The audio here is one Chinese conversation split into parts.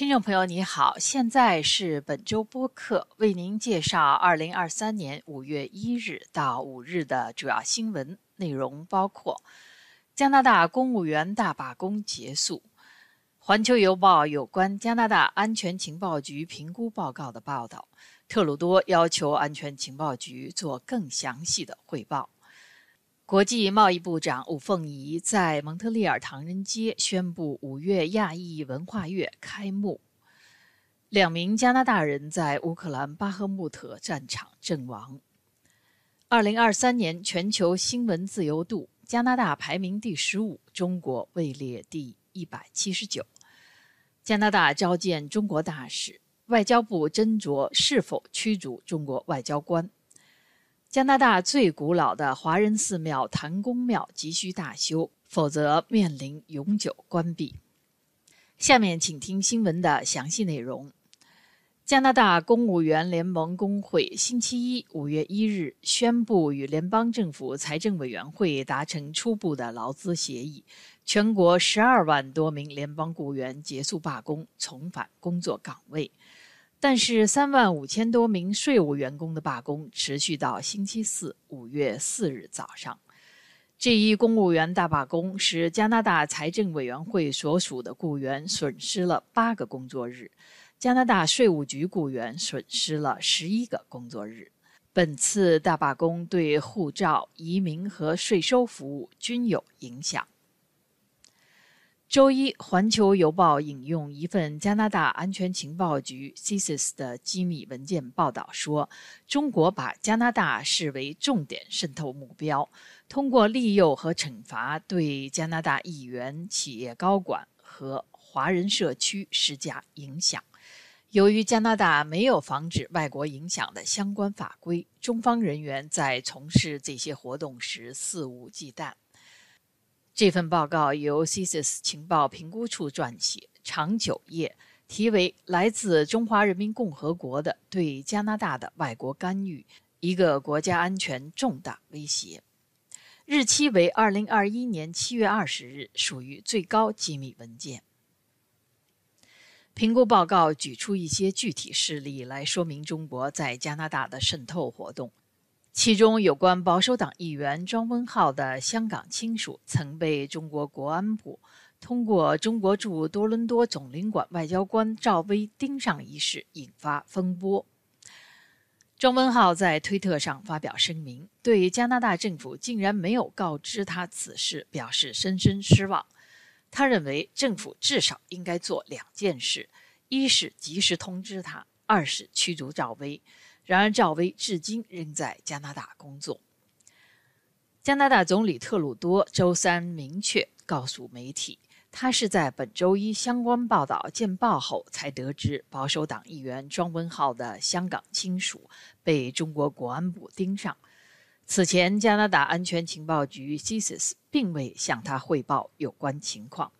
听众朋友，你好，现在是本周播客，为您介绍二零二三年五月一日到五日的主要新闻内容，包括加拿大公务员大罢工结束，《环球邮报》有关加拿大安全情报局评估报告的报道，特鲁多要求安全情报局做更详细的汇报。国际贸易部长武凤仪在蒙特利尔唐人街宣布五月亚裔文化月开幕。两名加拿大人在乌克兰巴赫穆特战场阵亡。二零二三年全球新闻自由度，加拿大排名第十五，中国位列第一百七十九。加拿大召见中国大使，外交部斟酌是否驱逐中国外交官。加拿大最古老的华人寺庙谭公庙急需大修，否则面临永久关闭。下面请听新闻的详细内容。加拿大公务员联盟工会星期一（五月一日）宣布与联邦政府财政委员会达成初步的劳资协议，全国十二万多名联邦雇员结束罢工，重返工作岗位。但是，三万五千多名税务员工的罢工持续到星期四五月四日早上。这一公务员大罢工使加拿大财政委员会所属的雇员损失了八个工作日，加拿大税务局雇员损失了十一个工作日。本次大罢工对护照、移民和税收服务均有影响。周一，《环球邮报》引用一份加拿大安全情报局 （CSIS） 的机密文件报道说，中国把加拿大视为重点渗透目标，通过利诱和惩罚对加拿大议员、企业高管和华人社区施加影响。由于加拿大没有防止外国影响的相关法规，中方人员在从事这些活动时肆无忌惮。这份报告由 CSIS 情报评估处撰写，长九页，题为《来自中华人民共和国的对加拿大的外国干预：一个国家安全重大威胁》，日期为二零二一年七月二十日，属于最高机密文件。评估报告举出一些具体事例来说明中国在加拿大的渗透活动。其中有关保守党议员庄文浩的香港亲属曾被中国国安部通过中国驻多伦多总领馆外交官赵薇盯上一事引发风波。庄文浩在推特上发表声明，对加拿大政府竟然没有告知他此事表示深深失望。他认为政府至少应该做两件事：一是及时通知他，二是驱逐赵薇。然而，赵薇至今仍在加拿大工作。加拿大总理特鲁多周三明确告诉媒体，他是在本周一相关报道见报后才得知，保守党议员庄文浩的香港亲属被中国国安部盯上。此前，加拿大安全情报局 CSIS 并未向他汇报有关情况。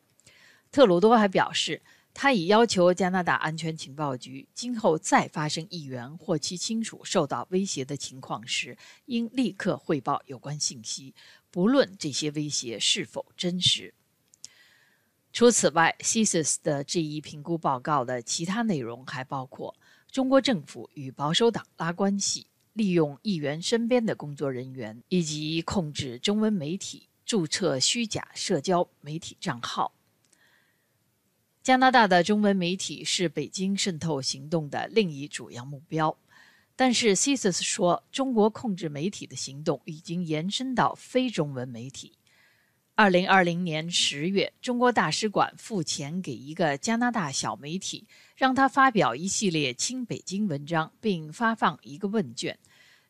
特鲁多还表示。他已要求加拿大安全情报局，今后再发生议员或其亲属受到威胁的情况时，应立刻汇报有关信息，不论这些威胁是否真实。除此外，CSIS 的这一评估报告的其他内容还包括中国政府与保守党拉关系、利用议员身边的工作人员，以及控制中文媒体、注册虚假社交媒体账号。加拿大的中文媒体是北京渗透行动的另一主要目标，但是 CSIS 说，中国控制媒体的行动已经延伸到非中文媒体。二零二零年十月，中国大使馆付钱给一个加拿大小媒体，让他发表一系列亲北京文章，并发放一个问卷。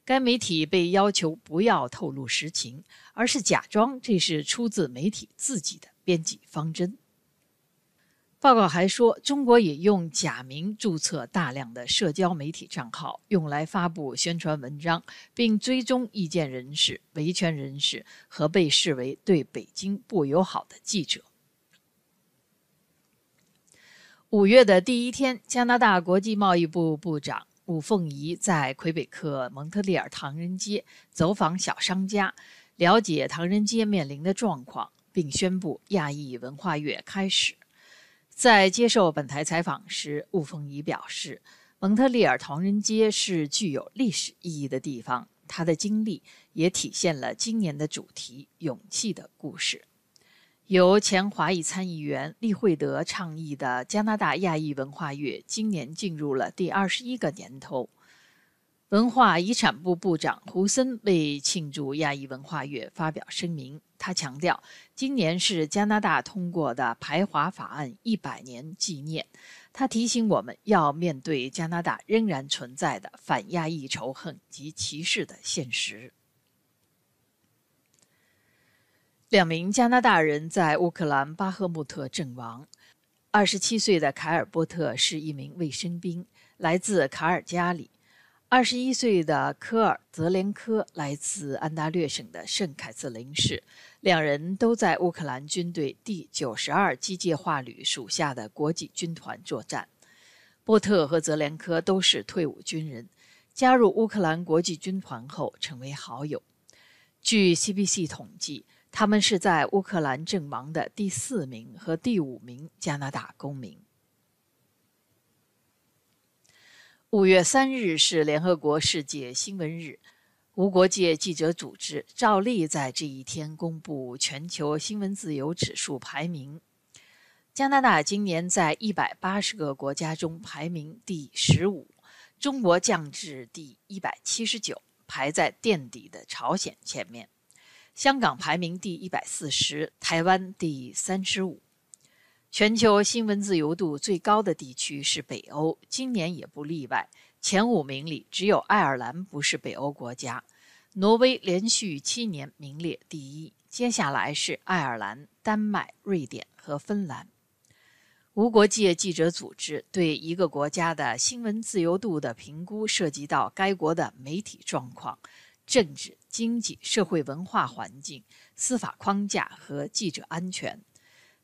该媒体被要求不要透露实情，而是假装这是出自媒体自己的编辑方针。报告还说，中国也用假名注册大量的社交媒体账号，用来发布宣传文章，并追踪意见人士、维权人士和被视为对北京不友好的记者。五月的第一天，加拿大国际贸易部部长武凤仪在魁北克蒙特利尔唐人街走访小商家，了解唐人街面临的状况，并宣布亚裔文化月开始。在接受本台采访时，雾凤仪表示，蒙特利尔唐人街是具有历史意义的地方。他的经历也体现了今年的主题“勇气的故事”。由前华裔参议员利惠德倡议的加拿大亚裔文化月，今年进入了第二十一个年头。文化遗产部部长胡森为庆祝亚裔文化月发表声明，他强调，今年是加拿大通过的排华法案一百年纪念。他提醒我们要面对加拿大仍然存在的反亚裔仇恨及歧视的现实。两名加拿大人在乌克兰巴赫穆特阵亡。二十七岁的凯尔波特是一名卫生兵，来自卡尔加里；二十一岁的科尔泽连科来自安大略省的圣凯瑟琳市。两人都在乌克兰军队第九十二机械化旅属下的国际军团作战。波特和泽连科都是退伍军人，加入乌克兰国际军团后成为好友。据 CBC 统计。他们是在乌克兰阵亡的第四名和第五名加拿大公民。五月三日是联合国世界新闻日，无国界记者组织照例在这一天公布全球新闻自由指数排名。加拿大今年在一百八十个国家中排名第十五，中国降至第一百七十九，排在垫底的朝鲜前面。香港排名第一百四十，台湾第三十五。全球新闻自由度最高的地区是北欧，今年也不例外。前五名里只有爱尔兰不是北欧国家，挪威连续七年名列第一。接下来是爱尔兰、丹麦、瑞典和芬兰。无国界记者组织对一个国家的新闻自由度的评估，涉及到该国的媒体状况。政治、经济、社会、文化环境、司法框架和记者安全，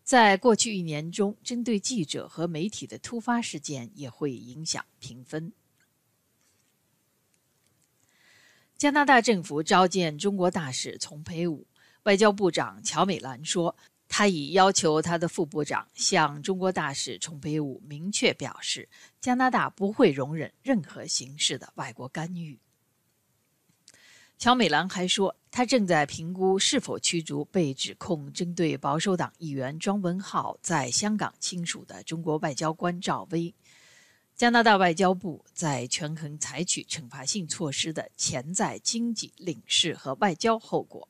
在过去一年中，针对记者和媒体的突发事件也会影响评分。加拿大政府召见中国大使丛培武，外交部长乔美兰说，他已要求他的副部长向中国大使丛培武明确表示，加拿大不会容忍任何形式的外国干预。乔美兰还说，他正在评估是否驱逐被指控针对保守党议员庄文浩在香港亲属的中国外交官赵薇。加拿大外交部在权衡采取惩罚性措施的潜在经济、领事和外交后果。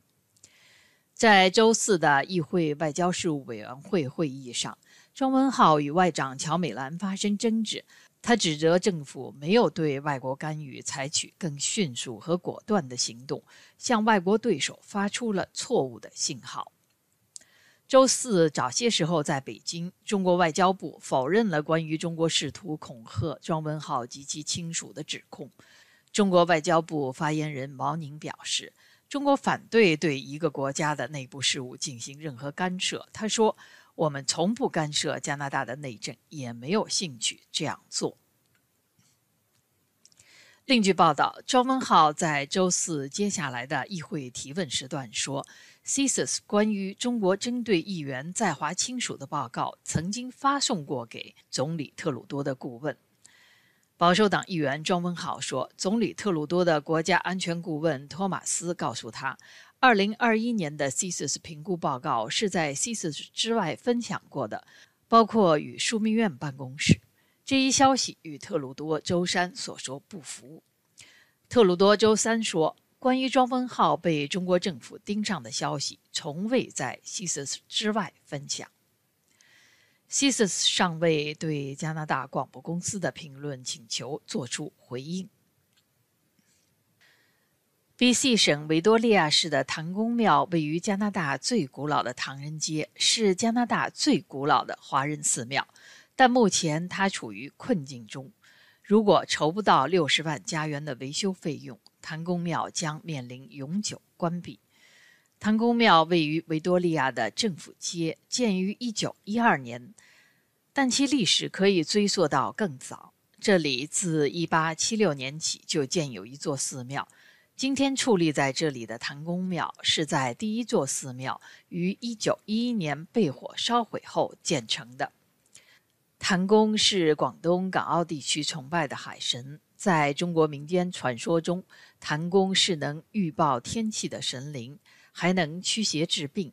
在周四的议会外交事务委员会会议上，庄文浩与外长乔美兰发生争执。他指责政府没有对外国干预采取更迅速和果断的行动，向外国对手发出了错误的信号。周四早些时候，在北京，中国外交部否认了关于中国试图恐吓庄文浩及其亲属的指控。中国外交部发言人毛宁表示，中国反对对一个国家的内部事务进行任何干涉。他说。我们从不干涉加拿大的内政，也没有兴趣这样做。另据报道，庄文浩在周四接下来的议会提问时段说：“CSIS 关于中国针对议员在华亲属的报告曾经发送过给总理特鲁多的顾问。”保守党议员庄文浩说：“总理特鲁多的国家安全顾问托马斯告诉他。”二零二一年的 CSIS 评估报告是在 CSIS 之外分享过的，包括与枢密院办公室。这一消息与特鲁多周三所说不符。特鲁多周三说，关于庄文浩被中国政府盯上的消息，从未在 CSIS 之外分享。CSIS 尚未对加拿大广播公司的评论请求作出回应。B.C. 省维多利亚市的唐公庙位于加拿大最古老的唐人街，是加拿大最古老的华人寺庙，但目前它处于困境中。如果筹不到六十万加元的维修费用，唐公庙将面临永久关闭。唐公庙位于维多利亚的政府街，建于1912年，但其历史可以追溯到更早。这里自1876年起就建有一座寺庙。今天矗立在这里的唐公庙是在第一座寺庙于1911年被火烧毁后建成的。谭公是广东港澳地区崇拜的海神，在中国民间传说中，谭公是能预报天气的神灵，还能驱邪治病。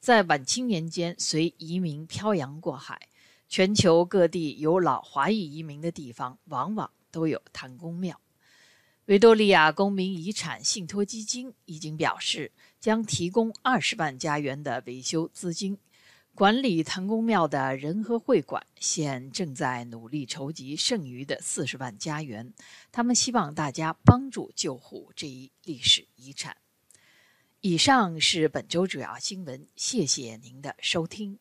在晚清年间，随移民漂洋过海，全球各地有老华裔移民的地方，往往都有谭公庙。维多利亚公民遗产信托基金已经表示，将提供二十万加元的维修资金。管理谭公庙的仁和会馆现正在努力筹集剩余的四十万加元，他们希望大家帮助救护这一历史遗产。以上是本周主要新闻，谢谢您的收听。